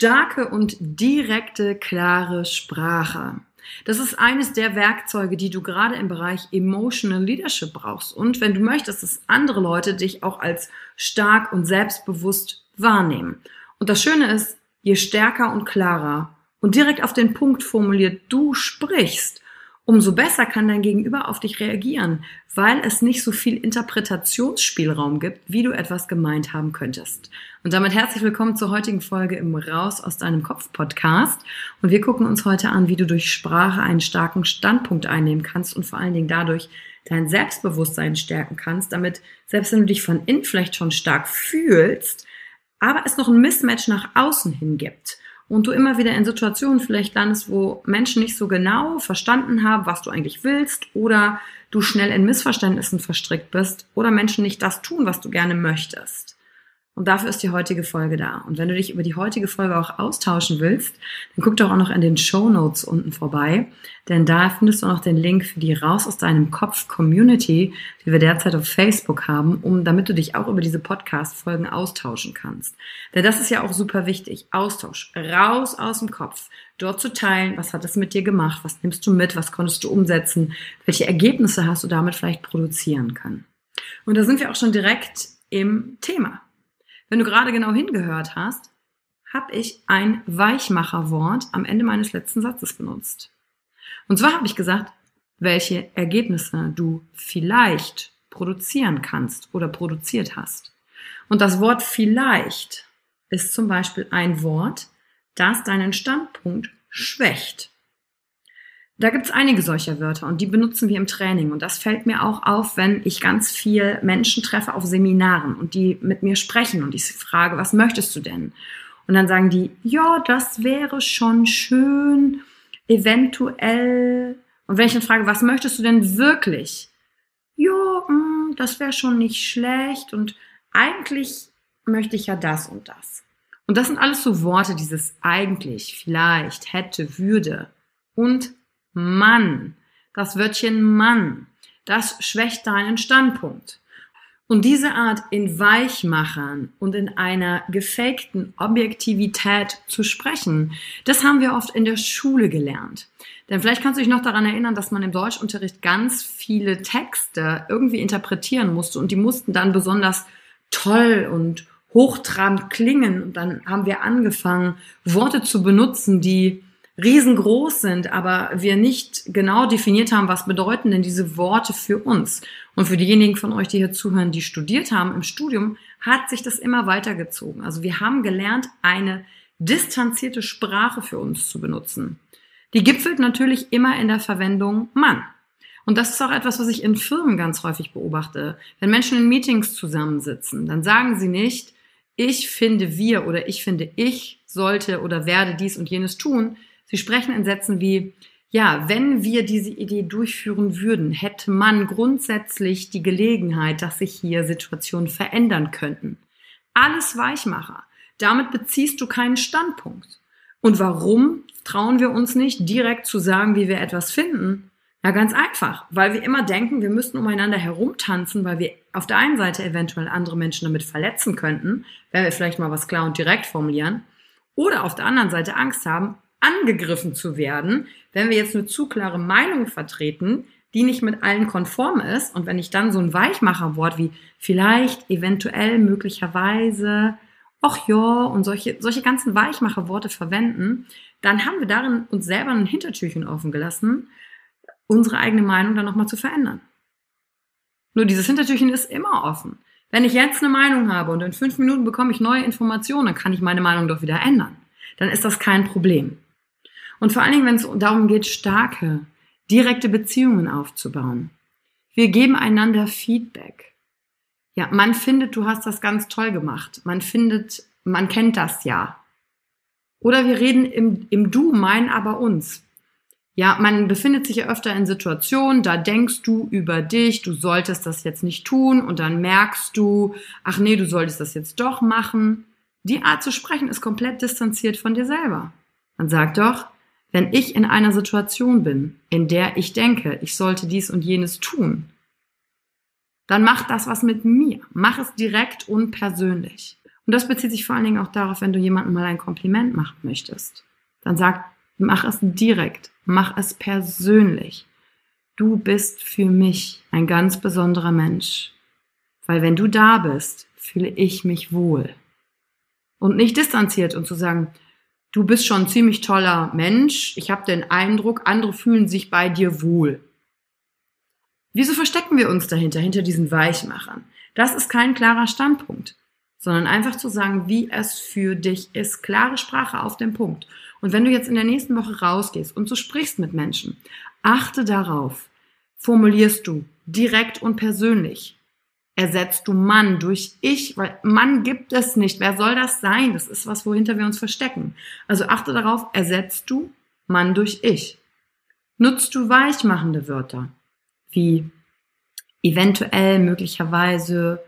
Starke und direkte, klare Sprache. Das ist eines der Werkzeuge, die du gerade im Bereich Emotional Leadership brauchst. Und wenn du möchtest, dass andere Leute dich auch als stark und selbstbewusst wahrnehmen. Und das Schöne ist, je stärker und klarer und direkt auf den Punkt formuliert du sprichst, umso besser kann dein Gegenüber auf dich reagieren, weil es nicht so viel Interpretationsspielraum gibt, wie du etwas gemeint haben könntest. Und damit herzlich willkommen zur heutigen Folge im Raus aus deinem Kopf Podcast. Und wir gucken uns heute an, wie du durch Sprache einen starken Standpunkt einnehmen kannst und vor allen Dingen dadurch dein Selbstbewusstsein stärken kannst, damit selbst wenn du dich von innen vielleicht schon stark fühlst, aber es noch ein Mismatch nach außen hin gibt und du immer wieder in Situationen vielleicht landest, wo Menschen nicht so genau verstanden haben, was du eigentlich willst oder du schnell in Missverständnissen verstrickt bist oder Menschen nicht das tun, was du gerne möchtest. Und dafür ist die heutige Folge da. Und wenn du dich über die heutige Folge auch austauschen willst, dann guck doch auch noch in den Show Notes unten vorbei, denn da findest du noch den Link für die Raus aus deinem Kopf Community, die wir derzeit auf Facebook haben, um damit du dich auch über diese Podcast Folgen austauschen kannst. Denn das ist ja auch super wichtig. Austausch. Raus aus dem Kopf. Dort zu teilen, was hat es mit dir gemacht? Was nimmst du mit? Was konntest du umsetzen? Welche Ergebnisse hast du damit vielleicht produzieren können? Und da sind wir auch schon direkt im Thema. Wenn du gerade genau hingehört hast, habe ich ein Weichmacherwort am Ende meines letzten Satzes benutzt. Und zwar habe ich gesagt, welche Ergebnisse du vielleicht produzieren kannst oder produziert hast. Und das Wort vielleicht ist zum Beispiel ein Wort, das deinen Standpunkt schwächt. Da gibt's einige solcher Wörter und die benutzen wir im Training. Und das fällt mir auch auf, wenn ich ganz viel Menschen treffe auf Seminaren und die mit mir sprechen und ich frage, was möchtest du denn? Und dann sagen die, ja, das wäre schon schön, eventuell. Und wenn ich dann frage, was möchtest du denn wirklich? Ja, mm, das wäre schon nicht schlecht und eigentlich möchte ich ja das und das. Und das sind alles so Worte, dieses eigentlich, vielleicht, hätte, würde und Mann. Das Wörtchen Mann. Das schwächt deinen Standpunkt. Und diese Art in Weichmachern und in einer gefakten Objektivität zu sprechen, das haben wir oft in der Schule gelernt. Denn vielleicht kannst du dich noch daran erinnern, dass man im Deutschunterricht ganz viele Texte irgendwie interpretieren musste und die mussten dann besonders toll und hochtrabend klingen. Und dann haben wir angefangen, Worte zu benutzen, die riesengroß sind, aber wir nicht genau definiert haben, was bedeuten denn diese Worte für uns. Und für diejenigen von euch, die hier zuhören, die studiert haben im Studium, hat sich das immer weitergezogen. Also wir haben gelernt, eine distanzierte Sprache für uns zu benutzen. Die gipfelt natürlich immer in der Verwendung Mann. Und das ist auch etwas, was ich in Firmen ganz häufig beobachte. Wenn Menschen in Meetings zusammensitzen, dann sagen sie nicht, ich finde wir oder ich finde ich sollte oder werde dies und jenes tun. Sie sprechen in Sätzen wie, ja, wenn wir diese Idee durchführen würden, hätte man grundsätzlich die Gelegenheit, dass sich hier Situationen verändern könnten. Alles Weichmacher. Damit beziehst du keinen Standpunkt. Und warum trauen wir uns nicht, direkt zu sagen, wie wir etwas finden? Ja, ganz einfach, weil wir immer denken, wir müssten umeinander herumtanzen, weil wir auf der einen Seite eventuell andere Menschen damit verletzen könnten, wenn wir vielleicht mal was klar und direkt formulieren, oder auf der anderen Seite Angst haben, angegriffen zu werden, wenn wir jetzt eine zu klare Meinung vertreten, die nicht mit allen konform ist. Und wenn ich dann so ein Weichmacherwort wie vielleicht, eventuell, möglicherweise, ach ja, und solche, solche ganzen Weichmacherworte verwenden, dann haben wir darin uns selber ein Hintertürchen offen gelassen unsere eigene Meinung dann nochmal zu verändern. Nur dieses Hintertürchen ist immer offen. Wenn ich jetzt eine Meinung habe und in fünf Minuten bekomme ich neue Informationen, dann kann ich meine Meinung doch wieder ändern. Dann ist das kein Problem. Und vor allen Dingen, wenn es darum geht, starke, direkte Beziehungen aufzubauen. Wir geben einander Feedback. Ja, man findet, du hast das ganz toll gemacht. Man findet, man kennt das ja. Oder wir reden im, im Du, mein aber uns. Ja, man befindet sich ja öfter in Situationen, da denkst du über dich, du solltest das jetzt nicht tun und dann merkst du, ach nee, du solltest das jetzt doch machen. Die Art zu sprechen ist komplett distanziert von dir selber. Man sagt doch, wenn ich in einer Situation bin, in der ich denke, ich sollte dies und jenes tun, dann mach das was mit mir. Mach es direkt und persönlich. Und das bezieht sich vor allen Dingen auch darauf, wenn du jemandem mal ein Kompliment machen möchtest. Dann sag, mach es direkt. Mach es persönlich. Du bist für mich ein ganz besonderer Mensch. Weil wenn du da bist, fühle ich mich wohl. Und nicht distanziert und zu sagen, du bist schon ein ziemlich toller Mensch, ich habe den Eindruck, andere fühlen sich bei dir wohl. Wieso verstecken wir uns dahinter, hinter diesen Weichmachern? Das ist kein klarer Standpunkt, sondern einfach zu sagen, wie es für dich ist. Klare Sprache auf den Punkt. Und wenn du jetzt in der nächsten Woche rausgehst und du sprichst mit Menschen, achte darauf, formulierst du direkt und persönlich. Ersetzt du Mann durch ich, weil Mann gibt es nicht. Wer soll das sein? Das ist was, wohinter wir uns verstecken. Also achte darauf, ersetzt du Mann durch ich. Nutzt du weichmachende Wörter wie eventuell, möglicherweise,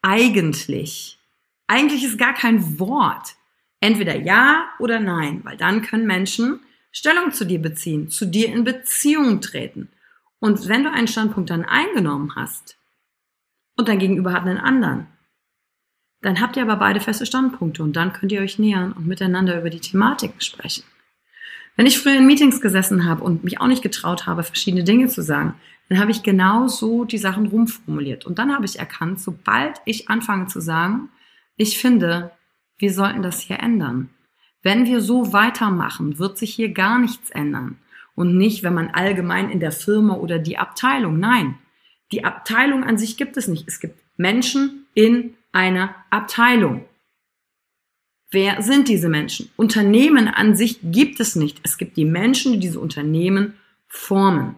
eigentlich. Eigentlich ist gar kein Wort. Entweder ja oder nein, weil dann können Menschen Stellung zu dir beziehen, zu dir in Beziehung treten. Und wenn du einen Standpunkt dann eingenommen hast und dein Gegenüber hat einen anderen, dann habt ihr aber beide feste Standpunkte und dann könnt ihr euch nähern und miteinander über die Thematiken sprechen. Wenn ich früher in Meetings gesessen habe und mich auch nicht getraut habe, verschiedene Dinge zu sagen, dann habe ich genau so die Sachen rumformuliert. Und dann habe ich erkannt, sobald ich anfange zu sagen, ich finde, wir sollten das hier ändern. Wenn wir so weitermachen, wird sich hier gar nichts ändern. Und nicht, wenn man allgemein in der Firma oder die Abteilung. Nein, die Abteilung an sich gibt es nicht. Es gibt Menschen in einer Abteilung. Wer sind diese Menschen? Unternehmen an sich gibt es nicht. Es gibt die Menschen, die diese Unternehmen formen.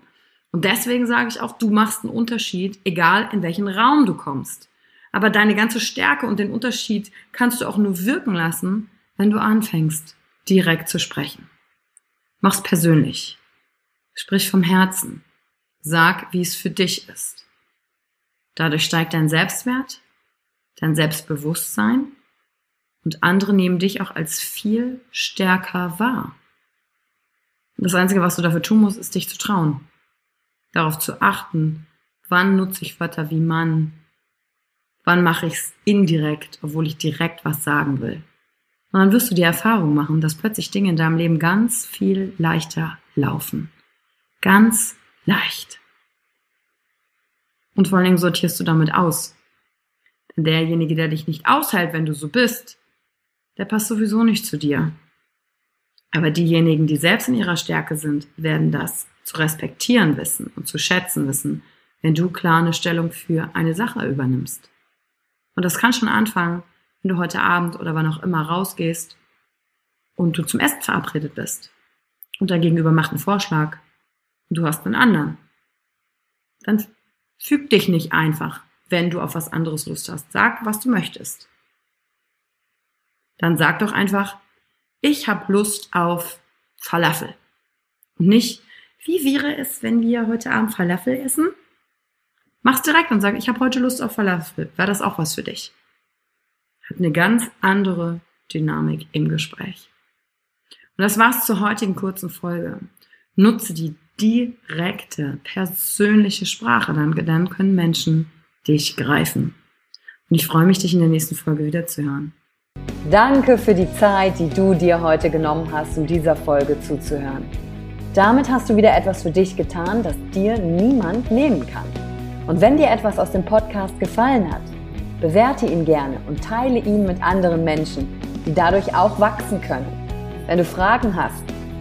Und deswegen sage ich auch, du machst einen Unterschied, egal in welchen Raum du kommst. Aber deine ganze Stärke und den Unterschied kannst du auch nur wirken lassen, wenn du anfängst, direkt zu sprechen. Mach's persönlich. Sprich vom Herzen. Sag, wie es für dich ist. Dadurch steigt dein Selbstwert, dein Selbstbewusstsein und andere nehmen dich auch als viel stärker wahr. Und das Einzige, was du dafür tun musst, ist dich zu trauen. Darauf zu achten, wann nutze ich Wörter wie Mann, Wann mache ich es indirekt, obwohl ich direkt was sagen will? Und dann wirst du die Erfahrung machen, dass plötzlich Dinge in deinem Leben ganz viel leichter laufen. Ganz leicht. Und vor allen Dingen sortierst du damit aus. derjenige, der dich nicht aushält, wenn du so bist, der passt sowieso nicht zu dir. Aber diejenigen, die selbst in ihrer Stärke sind, werden das zu respektieren wissen und zu schätzen wissen, wenn du klar eine Stellung für eine Sache übernimmst. Und das kann schon anfangen, wenn du heute Abend oder wann auch immer rausgehst und du zum Essen verabredet bist. Und dein Gegenüber macht einen Vorschlag du hast einen anderen. Dann füg dich nicht einfach, wenn du auf was anderes Lust hast. Sag, was du möchtest. Dann sag doch einfach, ich habe Lust auf Falafel. Und nicht, wie wäre es, wenn wir heute Abend Falafel essen? Mach's direkt und sag, ich habe heute Lust auf Falafel. Wäre das auch was für dich? Hat eine ganz andere Dynamik im Gespräch. Und das war's zur heutigen kurzen Folge. Nutze die direkte, persönliche Sprache, dann, dann können Menschen dich greifen. Und ich freue mich, dich in der nächsten Folge wieder zu hören. Danke für die Zeit, die du dir heute genommen hast, um dieser Folge zuzuhören. Damit hast du wieder etwas für dich getan, das dir niemand nehmen kann. Und wenn dir etwas aus dem Podcast gefallen hat, bewerte ihn gerne und teile ihn mit anderen Menschen, die dadurch auch wachsen können. Wenn du Fragen hast